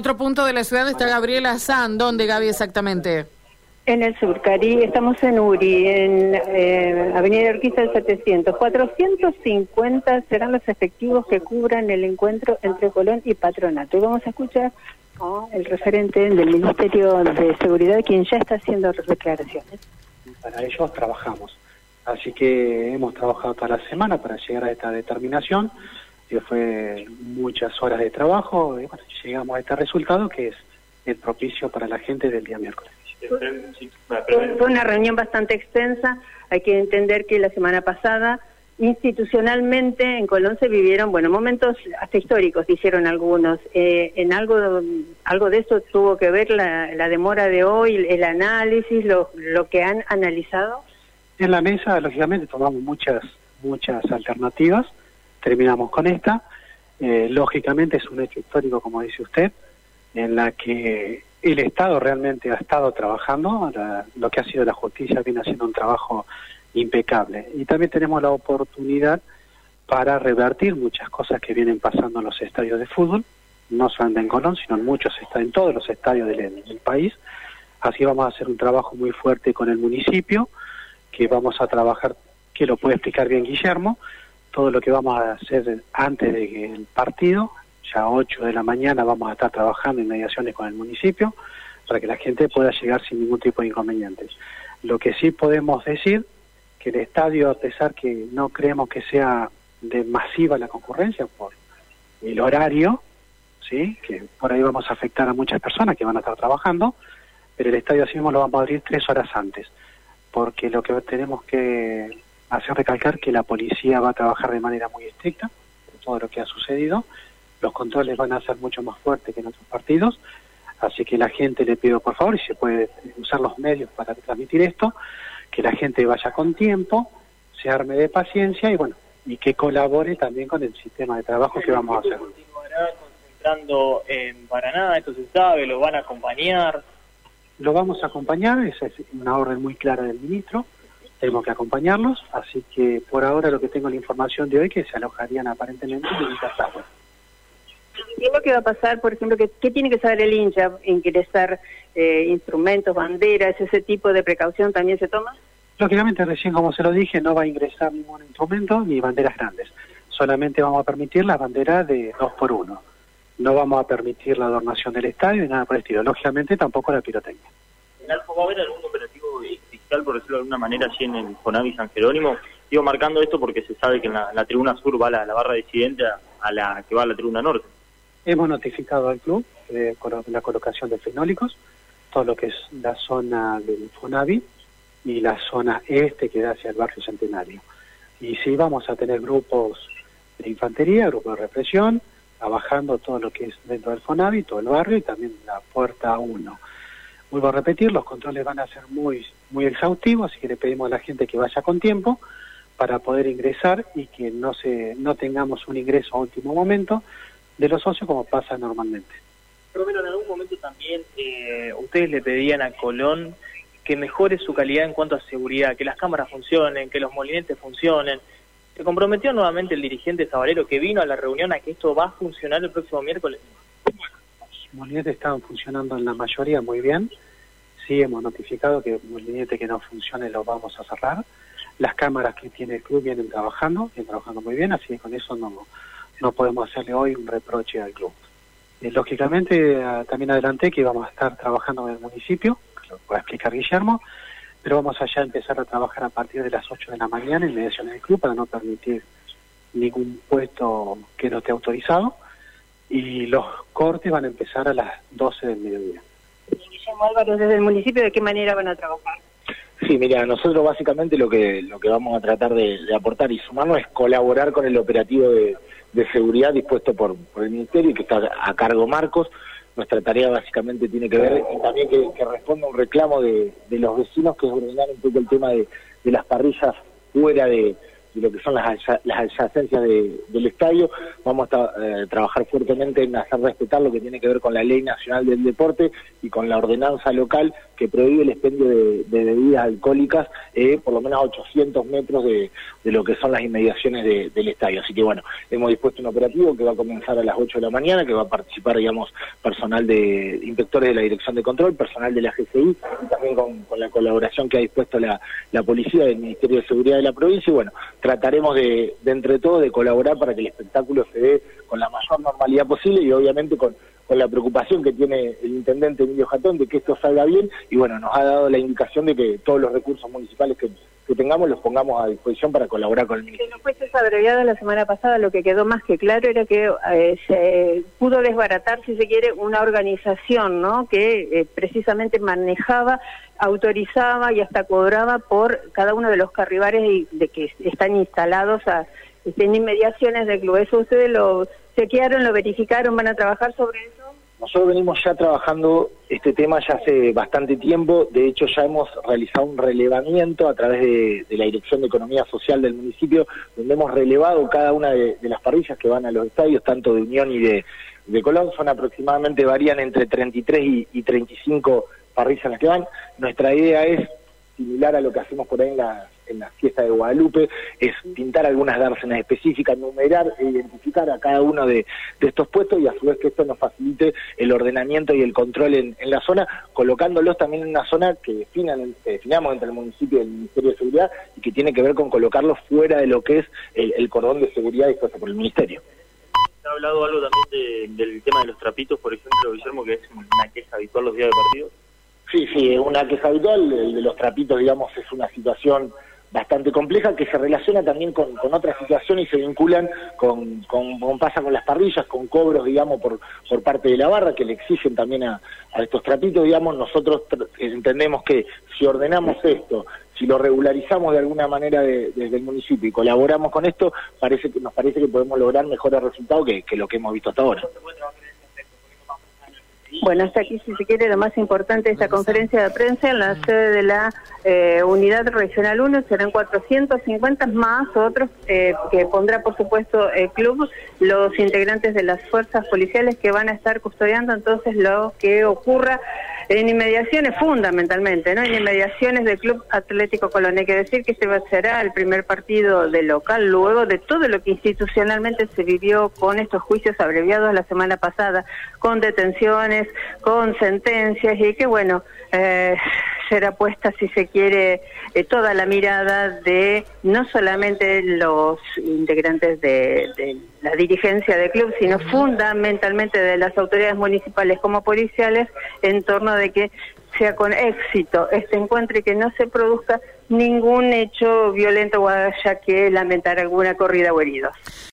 Otro punto de la ciudad está Gabriela San. ¿Dónde, Gaby, exactamente? En el sur, Cari. Estamos en Uri, en eh, Avenida Urquiza del 700. 450 serán los efectivos que cubran el encuentro entre Colón y Patronato. Y vamos a escuchar al referente del Ministerio de Seguridad, quien ya está haciendo declaraciones. Para ellos trabajamos. Así que hemos trabajado toda la semana para llegar a esta determinación que fue muchas horas de trabajo y bueno, llegamos a este resultado que es el propicio para la gente del día miércoles. Fue una reunión bastante extensa, hay que entender que la semana pasada institucionalmente en Colón se vivieron, bueno, momentos hasta históricos, dijeron algunos. Eh, ¿En algo algo de eso tuvo que ver la, la demora de hoy, el análisis, lo, lo que han analizado? En la mesa, lógicamente, tomamos muchas muchas alternativas terminamos con esta. Eh, lógicamente es un hecho histórico, como dice usted, en la que el Estado realmente ha estado trabajando, lo que ha sido la justicia viene haciendo un trabajo impecable. Y también tenemos la oportunidad para revertir muchas cosas que vienen pasando en los estadios de fútbol, no solamente en Colón, sino en muchos en todos los estadios del país. Así vamos a hacer un trabajo muy fuerte con el municipio, que vamos a trabajar, que lo puede explicar bien Guillermo, todo lo que vamos a hacer antes del partido, ya a 8 de la mañana vamos a estar trabajando en mediaciones con el municipio para que la gente pueda llegar sin ningún tipo de inconvenientes. Lo que sí podemos decir que el estadio, a pesar que no creemos que sea de masiva la concurrencia por el horario, sí, que por ahí vamos a afectar a muchas personas que van a estar trabajando, pero el estadio así mismo lo vamos a abrir tres horas antes, porque lo que tenemos que hacer recalcar que la policía va a trabajar de manera muy estricta en todo lo que ha sucedido. Los controles van a ser mucho más fuertes que en otros partidos. Así que la gente le pido por favor, y se puede usar los medios para transmitir esto, que la gente vaya con tiempo, se arme de paciencia y bueno, y que colabore también con el sistema de trabajo que vamos a hacer. continuará concentrando en Paraná? ¿Esto se sabe? ¿Lo van a acompañar? Lo vamos a acompañar, esa es una orden muy clara del ministro tenemos que acompañarlos, así que por ahora lo que tengo la información de hoy que se alojarían aparentemente en Casagua. ¿Qué es lo que va a pasar, por ejemplo, que, qué tiene que saber el hincha? ¿Ingresar eh, instrumentos, banderas, ese tipo de precaución también se toma? Lógicamente, recién como se lo dije, no va a ingresar ningún instrumento ni banderas grandes. Solamente vamos a permitir la bandera de dos por uno. No vamos a permitir la adornación del estadio ni nada por el estilo. Lógicamente, tampoco la pirotecnia. ¿En Alfa va a haber algún operativo por decirlo de alguna manera, así en el Fonavi San Jerónimo. Digo, marcando esto porque se sabe que en la, tribuna sur va la, la barra disidente a la que va a la tribuna norte. Hemos notificado al club de la colocación de fenólicos, todo lo que es la zona del Fonavi y la zona este que da hacia el barrio Centenario. Y sí vamos a tener grupos de infantería, grupos de represión, trabajando todo lo que es dentro del Fonavi, todo el barrio y también la puerta 1 vuelvo a repetir, los controles van a ser muy, muy exhaustivos, así que le pedimos a la gente que vaya con tiempo para poder ingresar y que no se no tengamos un ingreso a último momento de los socios como pasa normalmente. Pero en algún momento también eh, ustedes le pedían a Colón que mejore su calidad en cuanto a seguridad, que las cámaras funcionen, que los molinetes funcionen. ¿Se comprometió nuevamente el dirigente Zabalero que vino a la reunión a que esto va a funcionar el próximo miércoles? molinetes estaban funcionando en la mayoría muy bien. Sí, hemos notificado que el molinete que no funcione lo vamos a cerrar. Las cámaras que tiene el club vienen trabajando, vienen trabajando muy bien, así que con eso no, no podemos hacerle hoy un reproche al club. Eh, lógicamente, también adelanté que íbamos a estar trabajando en el municipio, lo puede explicar Guillermo, pero vamos allá a empezar a trabajar a partir de las 8 de la mañana en mediación del club para no permitir ningún puesto que no esté autorizado y los cortes van a empezar a las 12 del mediodía. Desde el municipio, ¿de qué manera van a trabajar? Sí, mira, nosotros básicamente lo que lo que vamos a tratar de, aportar y sumarnos es colaborar con el operativo de, seguridad dispuesto por, por, el Ministerio y que está a cargo Marcos. Nuestra tarea básicamente tiene que ver y también que, que responda un reclamo de, los vecinos que es ordenar un poco el tema de, las parrillas fuera de, de lo que son las, las adyacencias del estadio. Vamos a eh, trabajar fuertemente en hacer respetar lo que tiene que ver con la Ley Nacional del Deporte y con la ordenanza local que prohíbe el expendio de, bebidas alcohólicas eh, por lo menos a 800 metros de, lo que son las inmediaciones del estadio. Así que bueno, hemos dispuesto un operativo que va a comenzar a las 8 de la mañana, que va a participar, digamos, personal de inspectores de la Dirección de Control, personal de la GCI y también con, la colaboración que ha dispuesto la, la policía del Ministerio de Seguridad de la provincia y bueno, trataremos de, de entre todos de colaborar para que el espectáculo se dé con la mayor normalidad posible y obviamente con, con la preocupación que tiene el intendente Emilio Jatón de que esto salga bien y bueno, nos ha dado la indicación de que todos los recursos municipales que, que tengamos los pongamos a disposición para colaborar con el ministerio. Que no fuese abreviado la semana pasada, lo que quedó más que claro era que eh, se pudo desbaratar, si se quiere, una organización ¿no? que eh, precisamente manejaba autorizaba y hasta cobraba por cada uno de los carribares de que están instalados a, en inmediaciones del club. ¿Eso ustedes lo chequearon, lo verificaron, van a trabajar sobre eso? Nosotros venimos ya trabajando este tema ya hace bastante tiempo, de hecho ya hemos realizado un relevamiento a través de, la Dirección de Economía Social del municipio, donde hemos relevado cada una de, las parrillas que van a los estadios, tanto de Unión y de, Colón, son aproximadamente, varían entre 33 y, y 35 parrillas las que van. Nuestra idea es similar a lo que hacemos por ahí en la, en la fiesta de Guadalupe, es pintar algunas dársenas específicas, numerar e identificar a cada uno de, estos puestos y a su vez que esto nos facilite el ordenamiento y el control en, la zona, colocándolos también en una zona que, definan, definamos entre el municipio y el Ministerio de Seguridad y que tiene que ver con colocarlos fuera de lo que es el, cordón de seguridad dispuesto por el Ministerio. Ha hablado algo también del tema de los trapitos, por ejemplo, Guillermo, que es una queja habitual los días de partido. Sí, sí, es una queja habitual. El de los trapitos, digamos, es una situación bastante compleja que se relaciona también con, con otras situaciones y se vinculan con, con, pasa con las parrillas, con cobros, digamos, por, por parte de la barra que le exigen también a, a estos trapitos, digamos, nosotros entendemos que si ordenamos esto, si lo regularizamos de alguna manera desde el municipio y colaboramos con esto, parece que nos parece que podemos lograr mejores resultados que lo que hemos visto hasta ahora. Bueno, hasta aquí, si se quiere, lo más importante de esta conferencia de prensa en la sede de la eh, Unidad Regional 1. Serán 450 más otros eh, que pondrá, por supuesto, el club, los integrantes de las fuerzas policiales que van a estar custodiando entonces lo que ocurra en inmediaciones fundamentalmente, ¿no? En inmediaciones del Club Atlético Colón. Hay que decir que este será el primer partido de local luego de todo lo que institucionalmente se vivió con estos juicios abreviados la semana pasada, con detenciones, con sentencias y que bueno, eh, será puesta, si se quiere, eh, toda la mirada de no solamente los integrantes de, la dirigencia del club, sino fundamentalmente de las autoridades municipales como policiales, en torno de que sea con éxito este encuentro y que no se produzca ningún hecho violento o haya que lamentar alguna corrida o heridos.